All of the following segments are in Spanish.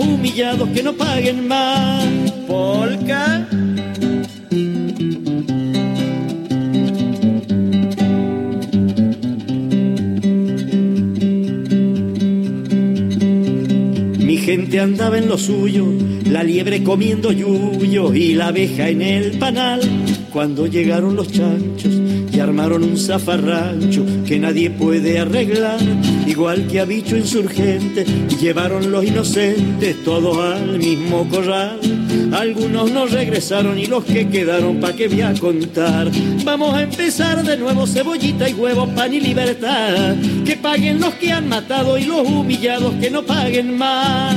humillados que no paguen más. Polka. Mi gente andaba en lo suyo, la liebre comiendo yuyo y la abeja en el panal. Cuando llegaron los chanchos armaron un zafarrancho que nadie puede arreglar, igual que a bicho insurgente, llevaron los inocentes todos al mismo corral. Algunos no regresaron y los que quedaron, pa' que voy a contar. Vamos a empezar de nuevo, cebollita y huevo, pan y libertad. Que paguen los que han matado y los humillados que no paguen más.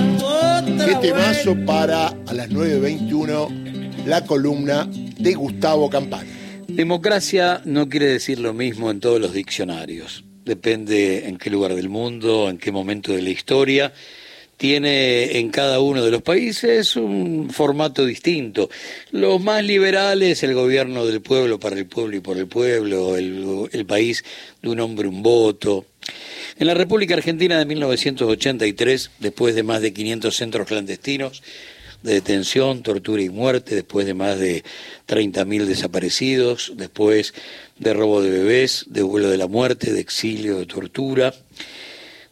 Qué temazo para a las 9.21 la columna de Gustavo Campana. Democracia no quiere decir lo mismo en todos los diccionarios. Depende en qué lugar del mundo, en qué momento de la historia. Tiene en cada uno de los países un formato distinto. Los más liberales, el gobierno del pueblo para el pueblo y por el pueblo, el, país de un hombre, un voto. En la República Argentina de 1983, después de más de 500 centros clandestinos, de detención, tortura y muerte, después de más de 30.000 desaparecidos, después de robo de bebés, de vuelo de la muerte, de exilio, de tortura.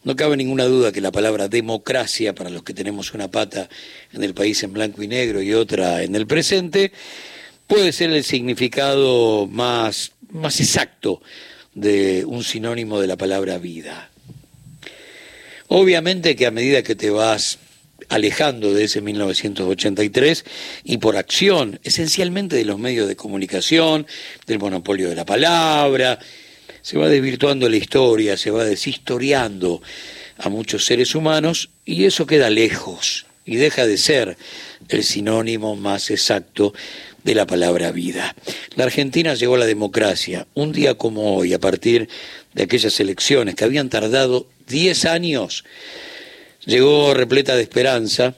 No cabe ninguna duda que la palabra democracia, para los que tenemos una pata en el país en blanco y negro y otra en el presente, puede ser el significado más, más exacto de un sinónimo de la palabra vida. Obviamente que a medida que te vas alejando de ese 1983 y por acción esencialmente de los medios de comunicación, del monopolio de la palabra, se va desvirtuando la historia, se va deshistoriando a muchos seres humanos y eso queda lejos y deja de ser el sinónimo más exacto de la palabra vida. La Argentina llegó a la democracia un día como hoy, a partir de aquellas elecciones que habían tardado 10 años llegó repleta de esperanza,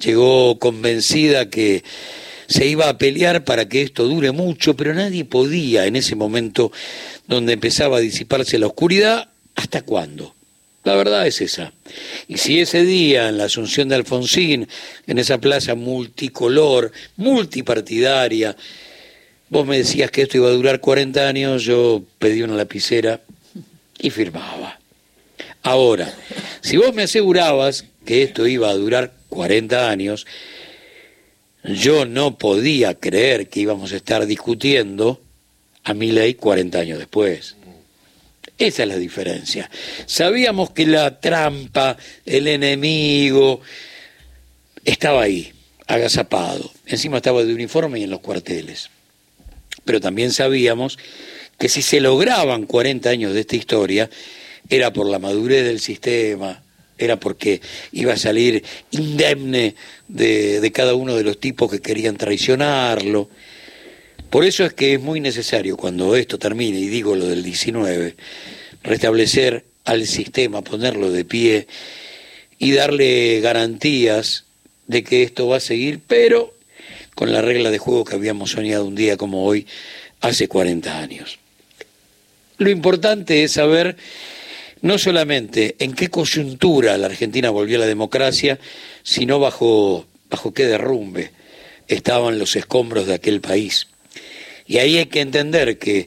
llegó convencida que se iba a pelear para que esto dure mucho, pero nadie podía en ese momento donde empezaba a disiparse la oscuridad, ¿hasta cuándo? La verdad es esa. Y si ese día en la Asunción de Alfonsín, en esa plaza multicolor, multipartidaria, vos me decías que esto iba a durar 40 años, yo pedí una lapicera y firmaba. Ahora, si vos me asegurabas que esto iba a durar 40 años, yo no podía creer que íbamos a estar discutiendo a mi ley 40 años después. Esa es la diferencia. Sabíamos que la trampa, el enemigo, estaba ahí, agazapado. Encima estaba de uniforme y en los cuarteles. Pero también sabíamos que si se lograban 40 años de esta historia, era por la madurez del sistema, era porque iba a salir indemne de, de, cada uno de los tipos que querían traicionarlo. Por eso es que es muy necesario, cuando esto termine, y digo lo del 19, restablecer al sistema, ponerlo de pie y darle garantías de que esto va a seguir, pero con la regla de juego que habíamos soñado un día como hoy, hace 40 años. Lo importante es saber no solamente en qué coyuntura la Argentina volvió a la democracia, sino bajo, bajo qué derrumbe estaban los escombros de aquel país. Y ahí hay que entender que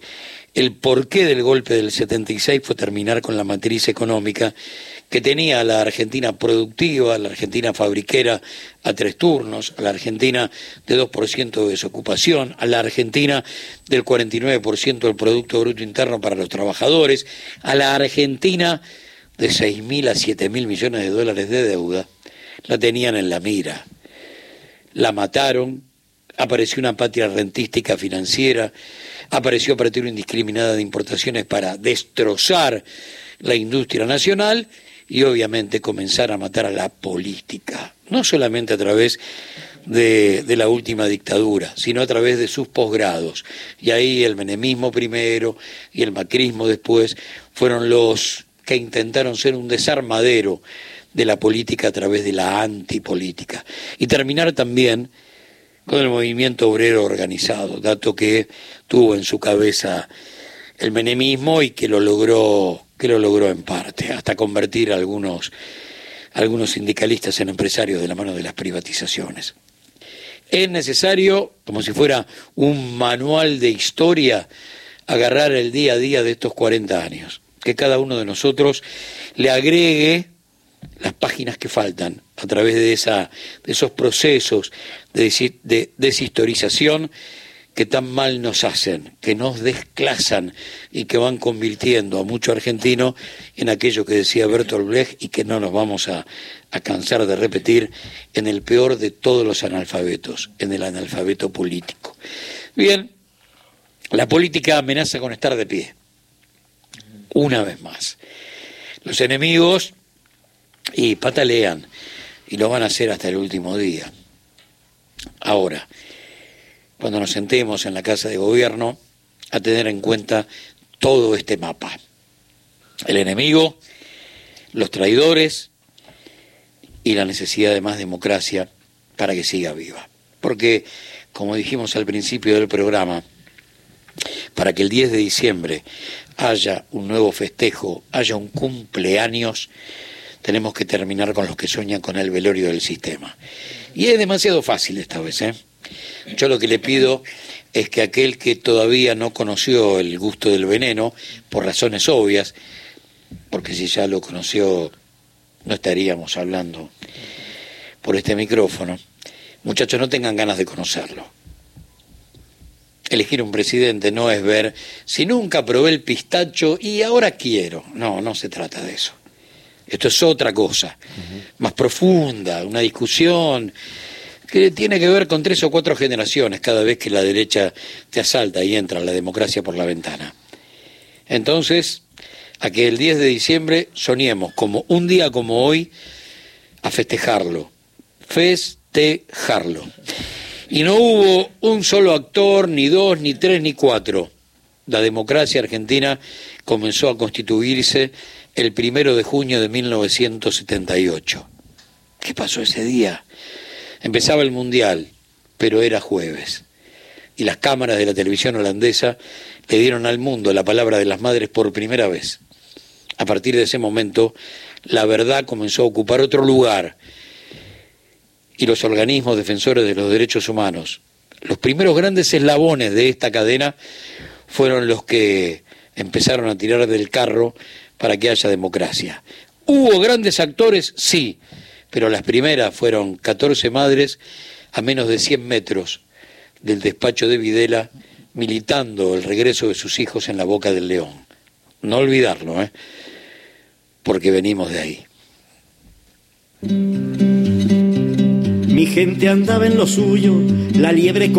el porqué del golpe del 76 fue terminar con la matriz económica que tenía a la Argentina productiva, a la Argentina fabriquera a tres turnos, a la Argentina de 2% de desocupación, a la Argentina del 49% del Producto Bruto Interno para los trabajadores, a la Argentina de 6.000 a 7.000 millones de dólares de deuda, la tenían en la mira. La mataron, apareció una patria rentística financiera, apareció apertura indiscriminada de importaciones para destrozar la industria nacional y obviamente comenzar a matar a la política, no solamente a través de, la última dictadura, sino a través de sus posgrados. Y ahí el menemismo primero y el macrismo después fueron los que intentaron ser un desarmadero de la política a través de la antipolítica. Y terminar también con el movimiento obrero organizado, dato que tuvo en su cabeza el menemismo y que lo logró que lo logró en parte, hasta convertir a algunos algunos sindicalistas en empresarios de la mano de las privatizaciones. Es necesario, como si fuera un manual de historia, agarrar el día a día de estos 40 años, que cada uno de nosotros le agregue las páginas que faltan a través de, esa, de esos procesos de, de deshistorización que tan mal nos hacen, que nos desclasan y que van convirtiendo a mucho argentino en aquello que decía Bertolt Brecht y que no nos vamos a, a cansar de repetir, en el peor de todos los analfabetos, en el analfabeto político. Bien, la política amenaza con estar de pie, una vez más. Los enemigos y patalean y lo van a hacer hasta el último día. Ahora, cuando nos sentemos en la Casa de Gobierno, a tener en cuenta todo este mapa. El enemigo, los traidores y la necesidad de más democracia para que siga viva. Porque, como dijimos al principio del programa, para que el 10 de diciembre haya un nuevo festejo, haya un cumpleaños, tenemos que terminar con los que sueñan con el velorio del sistema. Y es demasiado fácil esta vez, ¿eh? Yo lo que le pido es que aquel que todavía no conoció el gusto del veneno, por razones obvias, porque si ya lo conoció no estaríamos hablando por este micrófono, muchachos no tengan ganas de conocerlo. Elegir un presidente no es ver si nunca probé el pistacho y ahora quiero. No, no se trata de eso. Esto es otra cosa, más profunda, una discusión que tiene que ver con tres o cuatro generaciones cada vez que la derecha te asalta y entra la democracia por la ventana. Entonces, a que el 10 de diciembre soñemos como un día como hoy a festejarlo, festejarlo. Y no hubo un solo actor, ni dos, ni tres, ni cuatro. La democracia argentina comenzó a constituirse el primero de junio de 1978. ¿Qué pasó ese día? Empezaba el Mundial, pero era jueves. Y las cámaras de la televisión holandesa le dieron al mundo la palabra de las madres por primera vez. A partir de ese momento, la verdad comenzó a ocupar otro lugar y los organismos defensores de los derechos humanos, los primeros grandes eslabones de esta cadena, fueron los que empezaron a tirar del carro para que haya democracia. ¿Hubo grandes actores? Sí, pero las primeras fueron 14 madres a menos de 100 metros del despacho de Videla, militando el regreso de sus hijos en la boca del león. No olvidarlo, ¿eh? porque venimos de ahí. Mi gente andaba en lo suyo, la liebre